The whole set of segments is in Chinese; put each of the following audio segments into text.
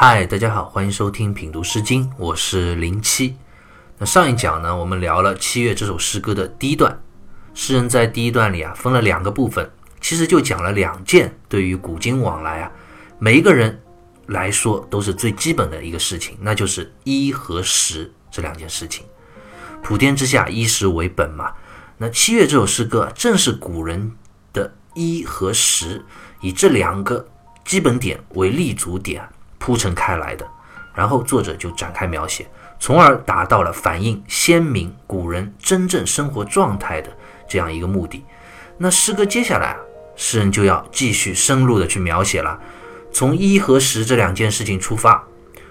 嗨，大家好，欢迎收听品读诗经，我是零七。那上一讲呢，我们聊了《七月》这首诗歌的第一段。诗人在第一段里啊，分了两个部分，其实就讲了两件对于古今往来啊，每一个人来说都是最基本的一个事情，那就是衣和食这两件事情。普天之下，衣食为本嘛。那《七月》这首诗歌正是古人的衣和食，以这两个基本点为立足点。铺陈开来的，然后作者就展开描写，从而达到了反映鲜明古人真正生活状态的这样一个目的。那诗歌接下来啊，诗人就要继续深入的去描写了，从衣和食这两件事情出发，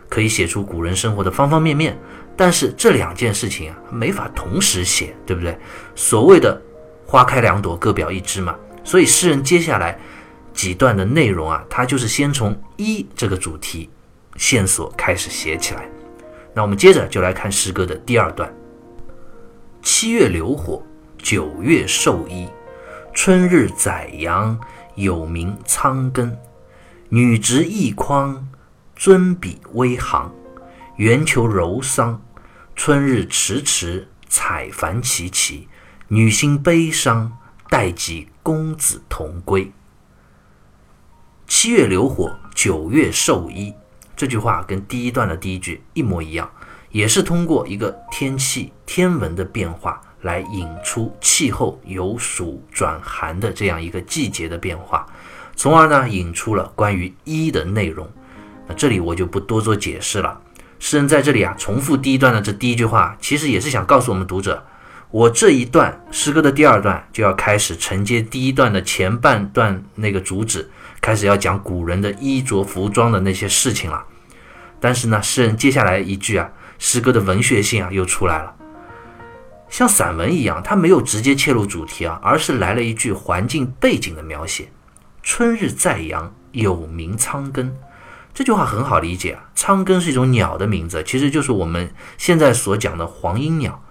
可以写出古人生活的方方面面。但是这两件事情啊，没法同时写，对不对？所谓的花开两朵，各表一枝嘛。所以诗人接下来。几段的内容啊，它就是先从一这个主题线索开始写起来。那我们接着就来看诗歌的第二段：七月流火，九月授衣，春日宰羊，有名仓庚。女执一筐，尊比微行。圆求柔桑，春日迟迟，采繁齐齐。女心悲伤，待及公子同归。七月流火，九月授衣，这句话跟第一段的第一句一模一样，也是通过一个天气天文的变化来引出气候由暑转寒的这样一个季节的变化，从而呢引出了关于衣的内容。那这里我就不多做解释了。诗人在这里啊重复第一段的这第一句话，其实也是想告诉我们读者，我这一段诗歌的第二段就要开始承接第一段的前半段那个主旨。开始要讲古人的衣着服装的那些事情了，但是呢，诗人接下来一句啊，诗歌的文学性啊又出来了，像散文一样，他没有直接切入主题啊，而是来了一句环境背景的描写：“春日在阳，有名仓庚。”这句话很好理解啊，仓庚是一种鸟的名字，其实就是我们现在所讲的黄莺鸟，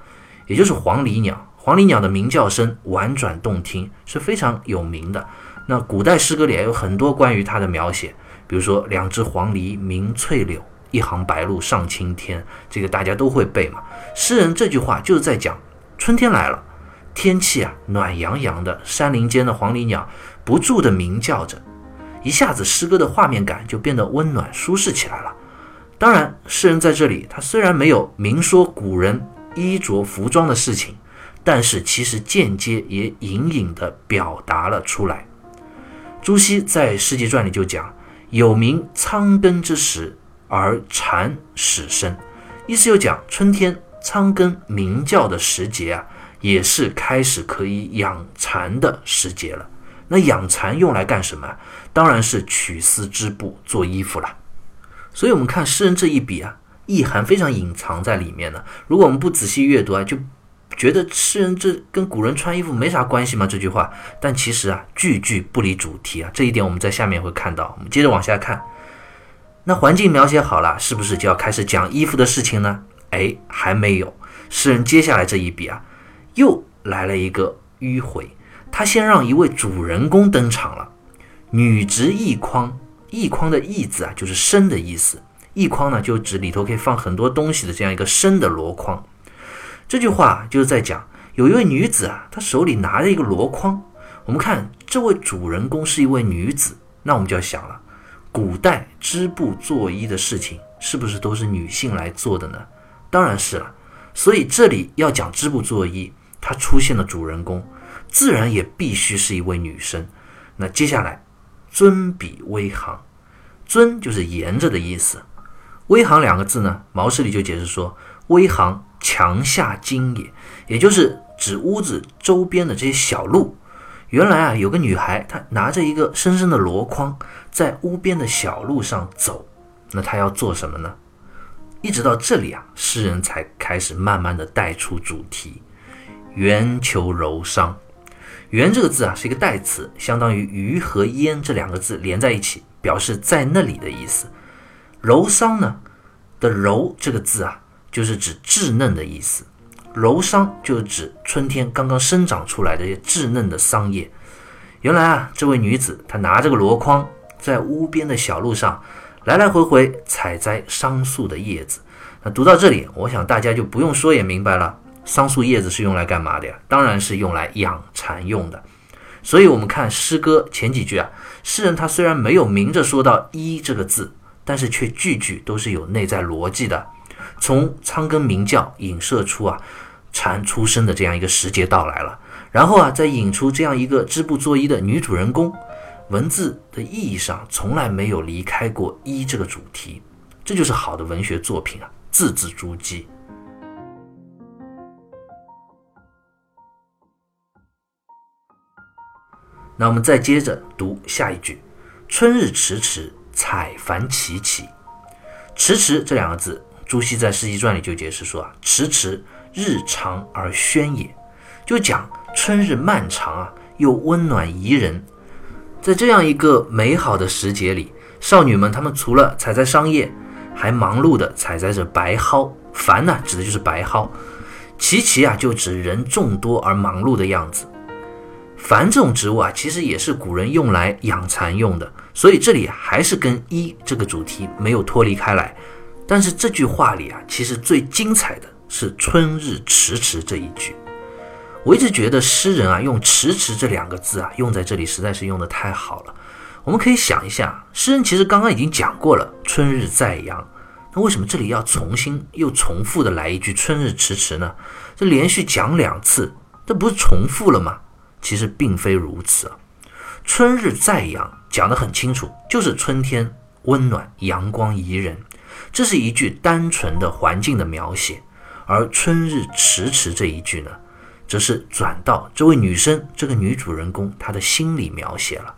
也就是黄鹂鸟。黄鹂鸟的鸣叫声婉转动听，是非常有名的。那古代诗歌里也有很多关于它的描写，比如说“两只黄鹂鸣翠柳，一行白鹭上青天”，这个大家都会背嘛。诗人这句话就是在讲春天来了，天气啊暖洋洋的，山林间的黄鹂鸟不住地鸣叫着，一下子诗歌的画面感就变得温暖舒适起来了。当然，诗人在这里他虽然没有明说古人衣着服装的事情，但是其实间接也隐隐地表达了出来。朱熹在《世纪传》里就讲：“有名仓庚之时，而蝉始生。”意思就讲春天仓庚鸣叫的时节啊，也是开始可以养蚕的时节了。那养蚕用来干什么？当然是取丝织布做衣服了。所以，我们看诗人这一笔啊，意涵非常隐藏在里面呢。如果我们不仔细阅读啊，就。觉得诗人这跟古人穿衣服没啥关系吗？这句话，但其实啊，句句不离主题啊。这一点我们在下面会看到。我们接着往下看，那环境描写好了，是不是就要开始讲衣服的事情呢？哎，还没有。诗人接下来这一笔啊，又来了一个迂回。他先让一位主人公登场了，女执一筐。一筐的一字啊，就是深的意思。一筐呢，就指里头可以放很多东西的这样一个深的箩筐。这句话就是在讲，有一位女子啊，她手里拿着一个箩筐。我们看这位主人公是一位女子，那我们就要想了，古代织布做衣的事情是不是都是女性来做的呢？当然是了。所以这里要讲织布做衣，它出现的主人公，自然也必须是一位女生。那接下来，尊比微行，尊就是沿着的意思，微行两个字呢，毛诗里就解释说，微行。墙下经也，也就是指屋子周边的这些小路。原来啊，有个女孩，她拿着一个深深的箩筐，在屋边的小路上走。那她要做什么呢？一直到这里啊，诗人才开始慢慢的带出主题。圆求柔桑，圆这个字啊，是一个代词，相当于鱼和烟这两个字连在一起，表示在那里的意思。柔桑呢的柔这个字啊。就是指稚嫩的意思，柔桑就是指春天刚刚生长出来的稚嫩的桑叶。原来啊，这位女子她拿着个箩筐，在屋边的小路上来来回回采摘桑树的叶子。那读到这里，我想大家就不用说也明白了，桑树叶子是用来干嘛的呀？当然是用来养蚕用的。所以，我们看诗歌前几句啊，诗人他虽然没有明着说到“一”这个字，但是却句句都是有内在逻辑的。从仓庚鸣叫影射出啊，蝉出生的这样一个时节到来了，然后啊，再引出这样一个织布作衣的女主人公，文字的意义上从来没有离开过“一”这个主题，这就是好的文学作品啊。字字珠玑。那我们再接着读下一句：“春日迟迟，采繁齐齐。”“迟迟”这两个字，朱熹在《诗集传》里就解释说啊：“迟迟，日长而宣也。”就讲春日漫长啊，又温暖宜人。在这样一个美好的时节里，少女们她们除了采摘桑叶，还忙碌地采摘着白蒿，繁呢指的就是白蒿，齐齐啊就指人众多而忙碌的样子。繁这种植物啊，其实也是古人用来养蚕用的，所以这里还是跟一这个主题没有脱离开来。但是这句话里啊，其实最精彩的是“春日迟迟”这一句。我一直觉得诗人啊用“迟迟”这两个字啊用在这里实在是用的太好了。我们可以想一下，诗人其实刚刚已经讲过了“春日在阳”，那为什么这里要重新又重复的来一句“春日迟迟”呢？这连续讲两次，这不是重复了吗？其实并非如此啊，“春日在阳”讲得很清楚，就是春天温暖、阳光宜人，这是一句单纯的环境的描写；而“春日迟迟”这一句呢，则是转到这位女生、这个女主人公她的心理描写了。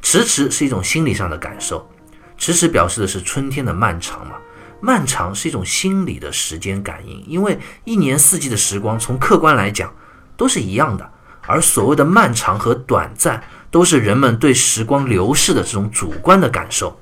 迟迟是一种心理上的感受，迟迟表示的是春天的漫长嘛？漫长是一种心理的时间感应，因为一年四季的时光从客观来讲都是一样的，而所谓的漫长和短暂都是人们对时光流逝的这种主观的感受。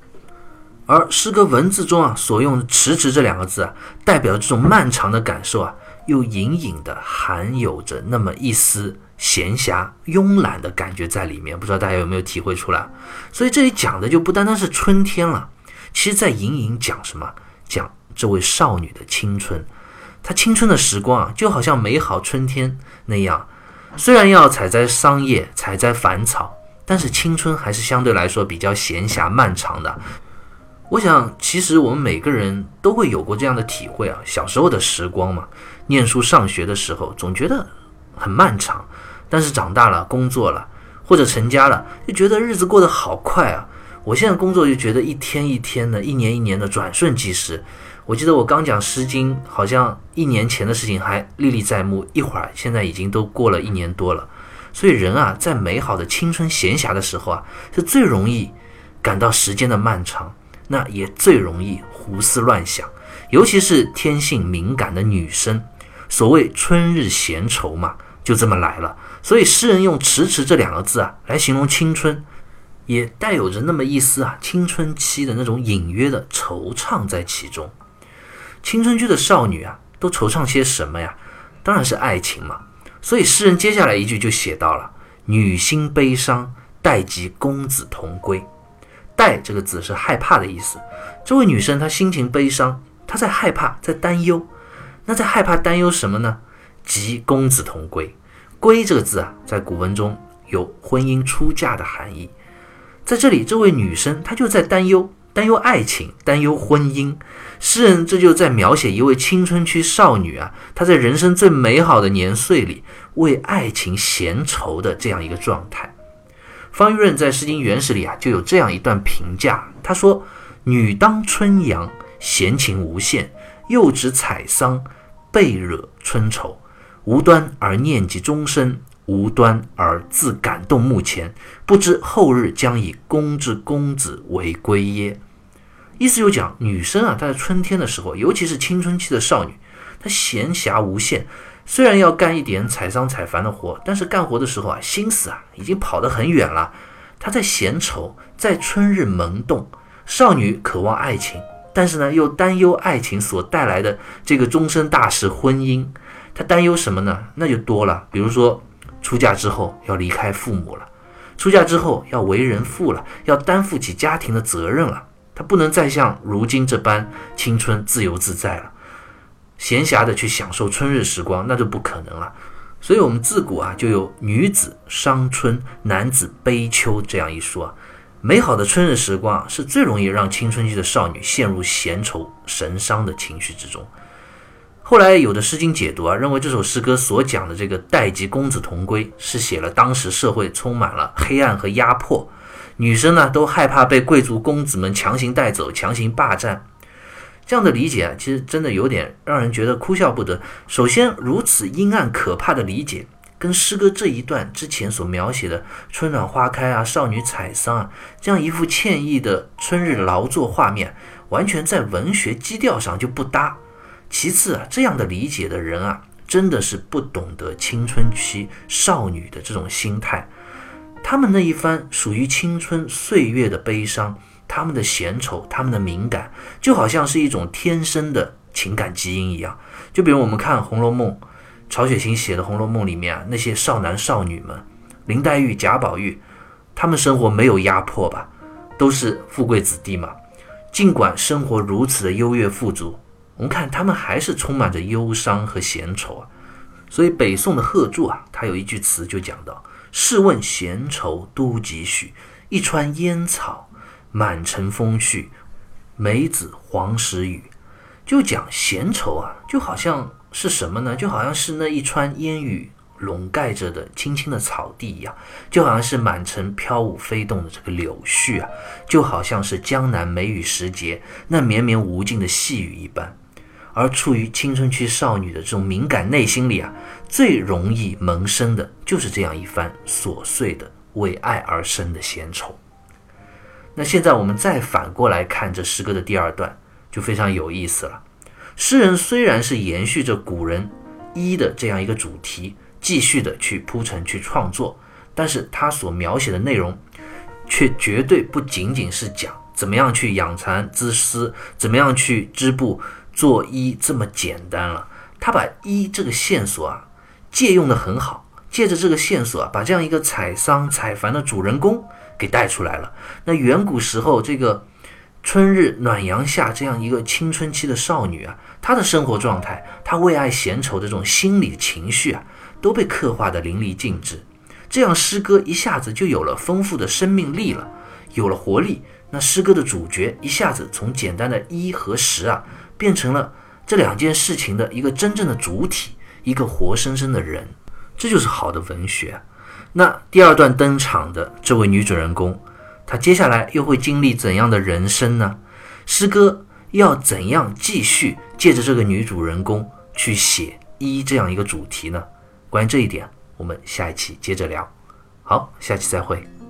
而诗歌文字中啊所用的“迟迟”这两个字啊，代表这种漫长的感受啊，又隐隐的含有着那么一丝。闲暇慵懒的感觉在里面，不知道大家有没有体会出来？所以这里讲的就不单单是春天了，其实在隐隐讲什么？讲这位少女的青春。她青春的时光啊，就好像美好春天那样，虽然要采摘桑叶、采摘繁草，但是青春还是相对来说比较闲暇漫长的。我想，其实我们每个人都会有过这样的体会啊。小时候的时光嘛，念书上学的时候，总觉得很漫长。但是长大了，工作了，或者成家了，就觉得日子过得好快啊！我现在工作就觉得一天一天的，一年一年的转瞬即逝。我记得我刚讲《诗经》，好像一年前的事情还历历在目，一会儿现在已经都过了一年多了。所以人啊，在美好的青春闲暇的时候啊，是最容易感到时间的漫长，那也最容易胡思乱想，尤其是天性敏感的女生。所谓“春日闲愁”嘛，就这么来了。所以诗人用“迟迟”这两个字啊来形容青春，也带有着那么一丝啊青春期的那种隐约的惆怅在其中。青春期的少女啊都惆怅些什么呀？当然是爱情嘛。所以诗人接下来一句就写到了：“女心悲伤，待及公子同归。”“待”这个字是害怕的意思。这位女生她心情悲伤，她在害怕，在担忧。那在害怕担忧什么呢？及公子同归。归这个字啊，在古文中有婚姻出嫁的含义。在这里，这位女生她就在担忧，担忧爱情，担忧婚姻。诗人这就在描写一位青春期少女啊，她在人生最美好的年岁里为爱情闲愁的这样一个状态。方玉润在《诗经原始》里啊，就有这样一段评价，他说：“女当春阳，闲情无限，又指采桑，倍惹春愁。”无端而念及终身，无端而自感动目前，不知后日将以公之公子为归耶？意思就讲女生啊，她在春天的时候，尤其是青春期的少女，她闲暇无限，虽然要干一点采桑采繁的活，但是干活的时候啊，心思啊已经跑得很远了。她在闲愁，在春日萌动。少女渴望爱情，但是呢，又担忧爱情所带来的这个终身大事——婚姻。他担忧什么呢？那就多了，比如说出嫁之后要离开父母了，出嫁之后要为人父了，要担负起家庭的责任了。他不能再像如今这般青春自由自在了，闲暇的去享受春日时光，那就不可能了。所以，我们自古啊就有“女子伤春，男子悲秋”这样一说。美好的春日时光是最容易让青春期的少女陷入闲愁神伤的情绪之中。后来有的诗经解读啊，认为这首诗歌所讲的这个待及公子同归，是写了当时社会充满了黑暗和压迫，女生呢都害怕被贵族公子们强行带走、强行霸占。这样的理解啊，其实真的有点让人觉得哭笑不得。首先，如此阴暗可怕的理解，跟诗歌这一段之前所描写的春暖花开啊、少女采桑啊，这样一幅惬意的春日劳作画面，完全在文学基调上就不搭。其次啊，这样的理解的人啊，真的是不懂得青春期少女的这种心态，他们那一番属于青春岁月的悲伤。他们的闲愁，他们的敏感，就好像是一种天生的情感基因一样。就比如我们看《红楼梦》，曹雪芹写的《红楼梦》里面啊，那些少男少女们，林黛玉、贾宝玉，他们生活没有压迫吧？都是富贵子弟嘛。尽管生活如此的优越富足，我们看他们还是充满着忧伤和闲愁啊。所以北宋的贺铸啊，他有一句词就讲到：“试问闲愁都几许？一川烟草。”满城风絮，梅子黄时雨，就讲闲愁啊，就好像是什么呢？就好像是那一川烟雨笼盖着的青青的草地一样，就好像是满城飘舞飞动的这个柳絮啊，就好像是江南梅雨时节那绵绵无尽的细雨一般。而处于青春期少女的这种敏感内心里啊，最容易萌生的就是这样一番琐碎的为爱而生的闲愁。那现在我们再反过来看这诗歌的第二段，就非常有意思了。诗人虽然是延续着古人一的这样一个主题，继续的去铺陈、去创作，但是他所描写的内容，却绝对不仅仅是讲怎么样去养蚕织丝，怎么样去织布做衣这么简单了。他把衣这个线索啊，借用的很好，借着这个线索啊，把这样一个采桑采繁的主人公。给带出来了。那远古时候，这个春日暖阳下这样一个青春期的少女啊，她的生活状态，她为爱闲愁的这种心理情绪啊，都被刻画的淋漓尽致。这样诗歌一下子就有了丰富的生命力了，有了活力。那诗歌的主角一下子从简单的一和十啊，变成了这两件事情的一个真正的主体，一个活生生的人。这就是好的文学。那第二段登场的这位女主人公，她接下来又会经历怎样的人生呢？诗歌要怎样继续借着这个女主人公去写一这样一个主题呢？关于这一点，我们下一期接着聊。好，下期再会。